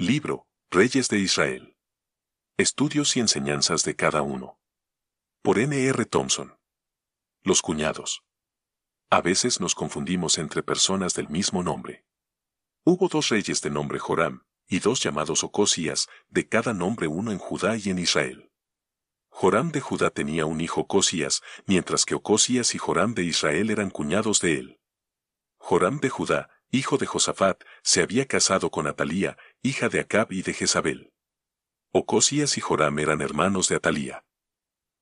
Libro, Reyes de Israel. Estudios y enseñanzas de cada uno. Por N. R. Thompson. Los cuñados. A veces nos confundimos entre personas del mismo nombre. Hubo dos reyes de nombre Joram, y dos llamados Ocosías, de cada nombre uno en Judá y en Israel. Joram de Judá tenía un hijo Ocosías, mientras que Ocosías y Joram de Israel eran cuñados de él. Joram de Judá, hijo de Josafat, se había casado con Atalía, hija de Acab y de Jezabel. Ocosías y Joram eran hermanos de Atalía.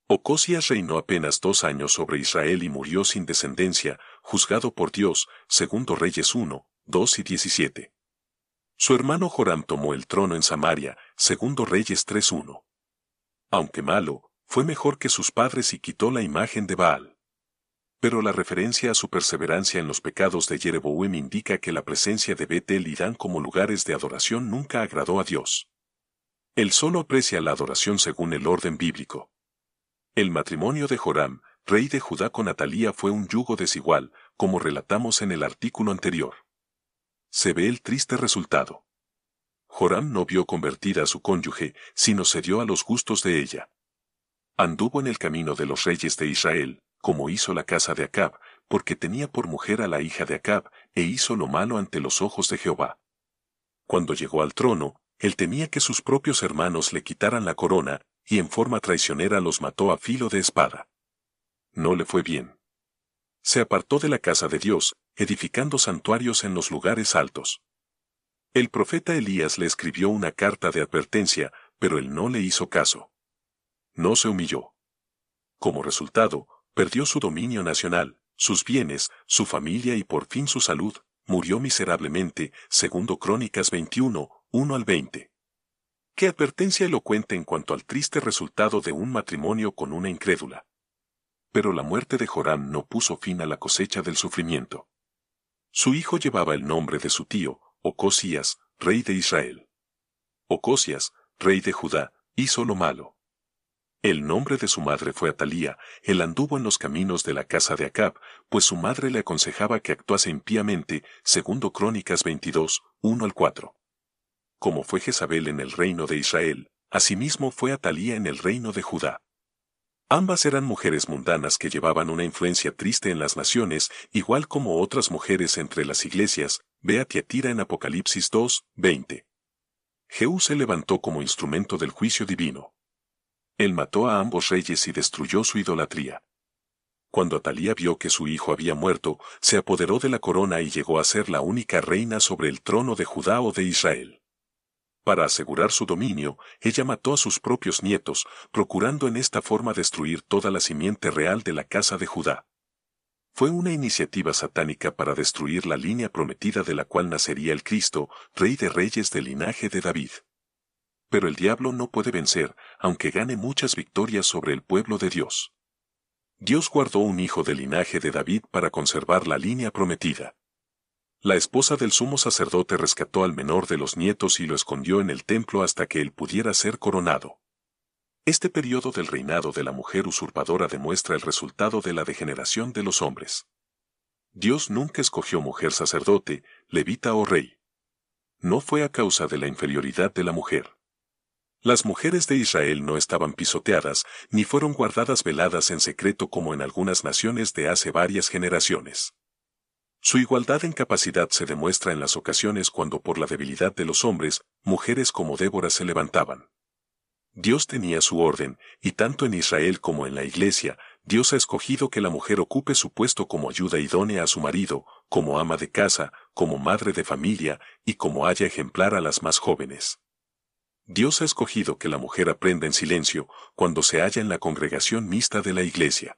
Ocosías reinó apenas dos años sobre Israel y murió sin descendencia, juzgado por Dios, segundo Reyes 1, 2 y 17. Su hermano Joram tomó el trono en Samaria, segundo Reyes 3.1. Aunque malo, fue mejor que sus padres y quitó la imagen de Baal. Pero la referencia a su perseverancia en los pecados de Jeroboam indica que la presencia de Betel y Dan como lugares de adoración nunca agradó a Dios. Él solo aprecia la adoración según el orden bíblico. El matrimonio de Joram, rey de Judá con Atalía fue un yugo desigual, como relatamos en el artículo anterior. Se ve el triste resultado. Joram no vio convertida a su cónyuge, sino cedió a los gustos de ella. Anduvo en el camino de los reyes de Israel, como hizo la casa de Acab, porque tenía por mujer a la hija de Acab, e hizo lo malo ante los ojos de Jehová. Cuando llegó al trono, él temía que sus propios hermanos le quitaran la corona, y en forma traicionera los mató a filo de espada. No le fue bien. Se apartó de la casa de Dios, edificando santuarios en los lugares altos. El profeta Elías le escribió una carta de advertencia, pero él no le hizo caso. No se humilló. Como resultado, Perdió su dominio nacional, sus bienes, su familia y por fin su salud, murió miserablemente, segundo Crónicas 21, 1 al 20. Qué advertencia elocuente en cuanto al triste resultado de un matrimonio con una incrédula. Pero la muerte de Joram no puso fin a la cosecha del sufrimiento. Su hijo llevaba el nombre de su tío, Ocosías, rey de Israel. Ocosías, rey de Judá, hizo lo malo. El nombre de su madre fue Atalía, él anduvo en los caminos de la casa de Acab, pues su madre le aconsejaba que actuase impíamente, segundo Crónicas 22, 1 al 4. Como fue Jezabel en el reino de Israel, asimismo fue Atalía en el reino de Judá. Ambas eran mujeres mundanas que llevaban una influencia triste en las naciones, igual como otras mujeres entre las iglesias, ve a Tiatira en Apocalipsis 2, 20. Jehú se levantó como instrumento del juicio divino. Él mató a ambos reyes y destruyó su idolatría. Cuando Atalía vio que su hijo había muerto, se apoderó de la corona y llegó a ser la única reina sobre el trono de Judá o de Israel. Para asegurar su dominio, ella mató a sus propios nietos, procurando en esta forma destruir toda la simiente real de la casa de Judá. Fue una iniciativa satánica para destruir la línea prometida de la cual nacería el Cristo, rey de reyes del linaje de David. Pero el diablo no puede vencer, aunque gane muchas victorias sobre el pueblo de Dios. Dios guardó un hijo del linaje de David para conservar la línea prometida. La esposa del sumo sacerdote rescató al menor de los nietos y lo escondió en el templo hasta que él pudiera ser coronado. Este periodo del reinado de la mujer usurpadora demuestra el resultado de la degeneración de los hombres. Dios nunca escogió mujer sacerdote, levita o rey. No fue a causa de la inferioridad de la mujer. Las mujeres de Israel no estaban pisoteadas, ni fueron guardadas veladas en secreto como en algunas naciones de hace varias generaciones. Su igualdad en capacidad se demuestra en las ocasiones cuando por la debilidad de los hombres, mujeres como Débora se levantaban. Dios tenía su orden, y tanto en Israel como en la Iglesia, Dios ha escogido que la mujer ocupe su puesto como ayuda idónea a su marido, como ama de casa, como madre de familia, y como haya ejemplar a las más jóvenes. Dios ha escogido que la mujer aprenda en silencio cuando se halla en la congregación mixta de la iglesia.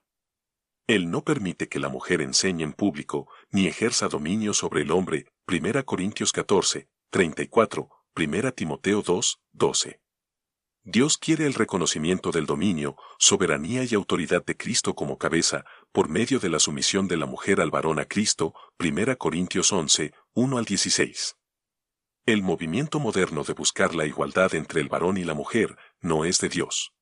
Él no permite que la mujer enseñe en público ni ejerza dominio sobre el hombre. 1 Corintios 14, 34, 1 Timoteo 2, 12. Dios quiere el reconocimiento del dominio, soberanía y autoridad de Cristo como cabeza, por medio de la sumisión de la mujer al varón a Cristo. 1 Corintios 11, 1 al 16. El movimiento moderno de buscar la igualdad entre el varón y la mujer no es de Dios.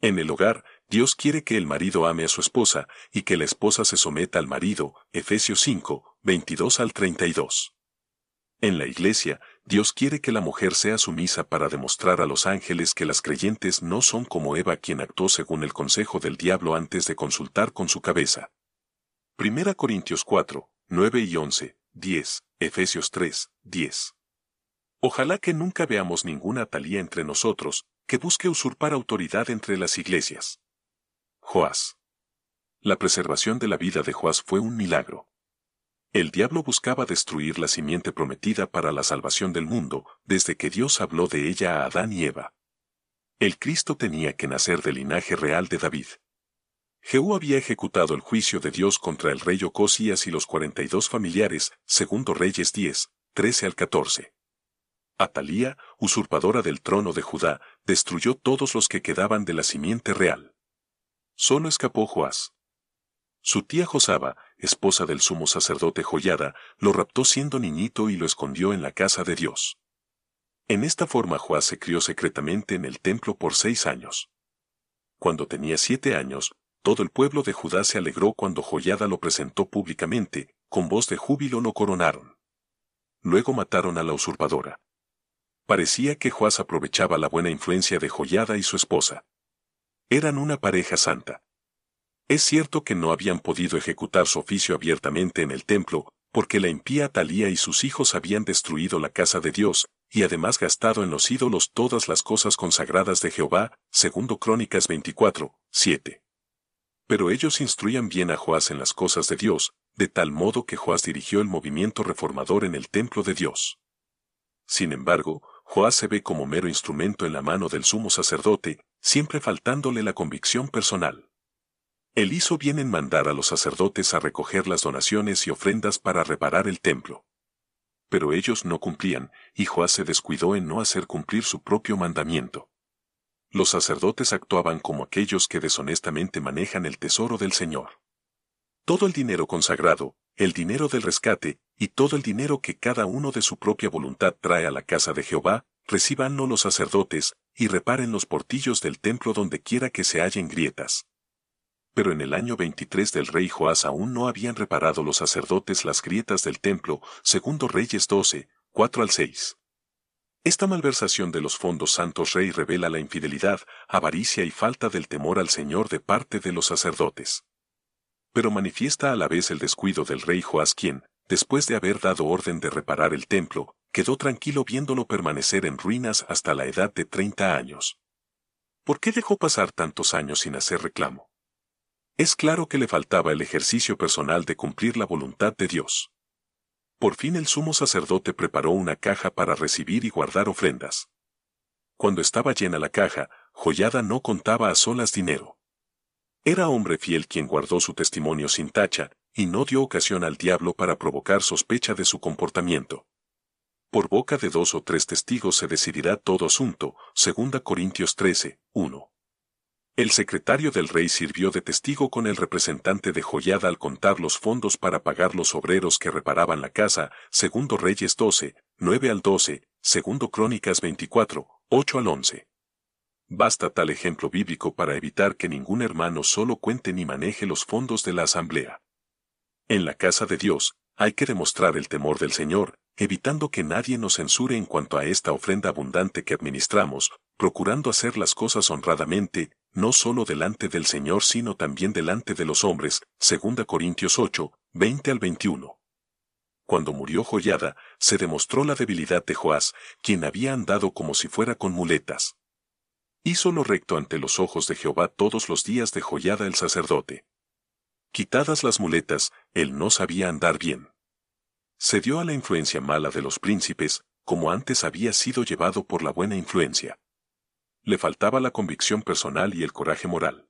En el hogar, Dios quiere que el marido ame a su esposa y que la esposa se someta al marido, Efesios 5, 22 al 32. En la iglesia, Dios quiere que la mujer sea sumisa para demostrar a los ángeles que las creyentes no son como Eva quien actuó según el consejo del diablo antes de consultar con su cabeza. 1 Corintios 4, 9 y 11, 10, Efesios 3, 10. Ojalá que nunca veamos ninguna talía entre nosotros, que busque usurpar autoridad entre las iglesias. Joás. La preservación de la vida de Joás fue un milagro. El diablo buscaba destruir la simiente prometida para la salvación del mundo, desde que Dios habló de ella a Adán y Eva. El Cristo tenía que nacer del linaje real de David. Jehú había ejecutado el juicio de Dios contra el rey Ocosías y los 42 familiares, segundo Reyes 10, 13 al 14. Atalía, usurpadora del trono de Judá, destruyó todos los que quedaban de la simiente real. Solo escapó Joás. Su tía Josaba, esposa del sumo sacerdote Joyada, lo raptó siendo niñito y lo escondió en la casa de Dios. En esta forma Joás se crió secretamente en el templo por seis años. Cuando tenía siete años, todo el pueblo de Judá se alegró cuando Joyada lo presentó públicamente, con voz de júbilo lo coronaron. Luego mataron a la usurpadora. Parecía que Joás aprovechaba la buena influencia de Joyada y su esposa. Eran una pareja santa. Es cierto que no habían podido ejecutar su oficio abiertamente en el templo, porque la impía Talía y sus hijos habían destruido la casa de Dios, y además gastado en los ídolos todas las cosas consagradas de Jehová, segundo Crónicas 24, 7. Pero ellos instruían bien a Joás en las cosas de Dios, de tal modo que Joás dirigió el movimiento reformador en el templo de Dios. Sin embargo, Joás se ve como mero instrumento en la mano del sumo sacerdote, siempre faltándole la convicción personal. Él hizo bien en mandar a los sacerdotes a recoger las donaciones y ofrendas para reparar el templo. Pero ellos no cumplían, y Joás se descuidó en no hacer cumplir su propio mandamiento. Los sacerdotes actuaban como aquellos que deshonestamente manejan el tesoro del Señor. Todo el dinero consagrado, el dinero del rescate, y todo el dinero que cada uno de su propia voluntad trae a la casa de Jehová, recibanlo los sacerdotes, y reparen los portillos del templo donde quiera que se hallen grietas pero en el año 23 del rey Joás aún no habían reparado los sacerdotes las grietas del templo, segundo Reyes 12, 4 al 6. Esta malversación de los fondos santos rey revela la infidelidad, avaricia y falta del temor al Señor de parte de los sacerdotes. Pero manifiesta a la vez el descuido del rey Joás quien, después de haber dado orden de reparar el templo, quedó tranquilo viéndolo permanecer en ruinas hasta la edad de 30 años. ¿Por qué dejó pasar tantos años sin hacer reclamo? Es claro que le faltaba el ejercicio personal de cumplir la voluntad de Dios. Por fin el sumo sacerdote preparó una caja para recibir y guardar ofrendas. Cuando estaba llena la caja, Joyada no contaba a solas dinero. Era hombre fiel quien guardó su testimonio sin tacha, y no dio ocasión al diablo para provocar sospecha de su comportamiento. Por boca de dos o tres testigos se decidirá todo asunto, 2 Corintios 13, 1. El secretario del rey sirvió de testigo con el representante de Joyada al contar los fondos para pagar los obreros que reparaban la casa, segundo Reyes 12, 9 al 12, segundo Crónicas 24, 8 al 11. Basta tal ejemplo bíblico para evitar que ningún hermano solo cuente ni maneje los fondos de la asamblea. En la casa de Dios, hay que demostrar el temor del Señor, evitando que nadie nos censure en cuanto a esta ofrenda abundante que administramos, procurando hacer las cosas honradamente, no solo delante del Señor sino también delante de los hombres, 2 Corintios 8, 20 al 21. Cuando murió Joyada, se demostró la debilidad de Joás, quien había andado como si fuera con muletas. Hizo lo recto ante los ojos de Jehová todos los días de Joyada el sacerdote. Quitadas las muletas, él no sabía andar bien. Se dio a la influencia mala de los príncipes, como antes había sido llevado por la buena influencia le faltaba la convicción personal y el coraje moral.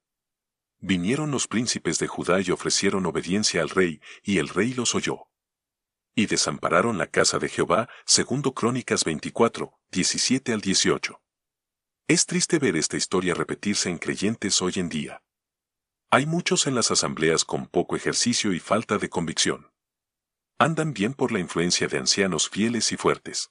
Vinieron los príncipes de Judá y ofrecieron obediencia al rey, y el rey los oyó. Y desampararon la casa de Jehová, segundo Crónicas 24, 17 al 18. Es triste ver esta historia repetirse en creyentes hoy en día. Hay muchos en las asambleas con poco ejercicio y falta de convicción. Andan bien por la influencia de ancianos fieles y fuertes.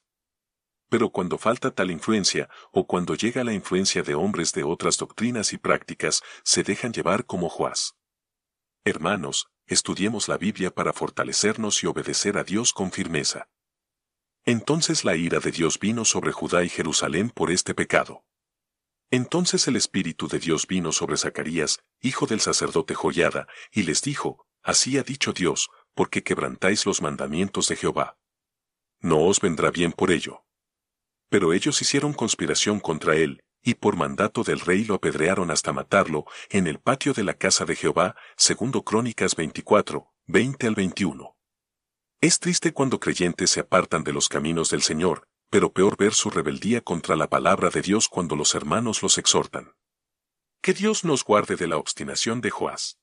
Pero cuando falta tal influencia, o cuando llega la influencia de hombres de otras doctrinas y prácticas, se dejan llevar como Juás. Hermanos, estudiemos la Biblia para fortalecernos y obedecer a Dios con firmeza. Entonces la ira de Dios vino sobre Judá y Jerusalén por este pecado. Entonces el Espíritu de Dios vino sobre Zacarías, hijo del sacerdote Joyada, y les dijo, Así ha dicho Dios, porque quebrantáis los mandamientos de Jehová. No os vendrá bien por ello. Pero ellos hicieron conspiración contra él, y por mandato del rey lo apedrearon hasta matarlo, en el patio de la casa de Jehová, segundo Crónicas 24, 20 al 21. Es triste cuando creyentes se apartan de los caminos del Señor, pero peor ver su rebeldía contra la palabra de Dios cuando los hermanos los exhortan. Que Dios nos guarde de la obstinación de Joás.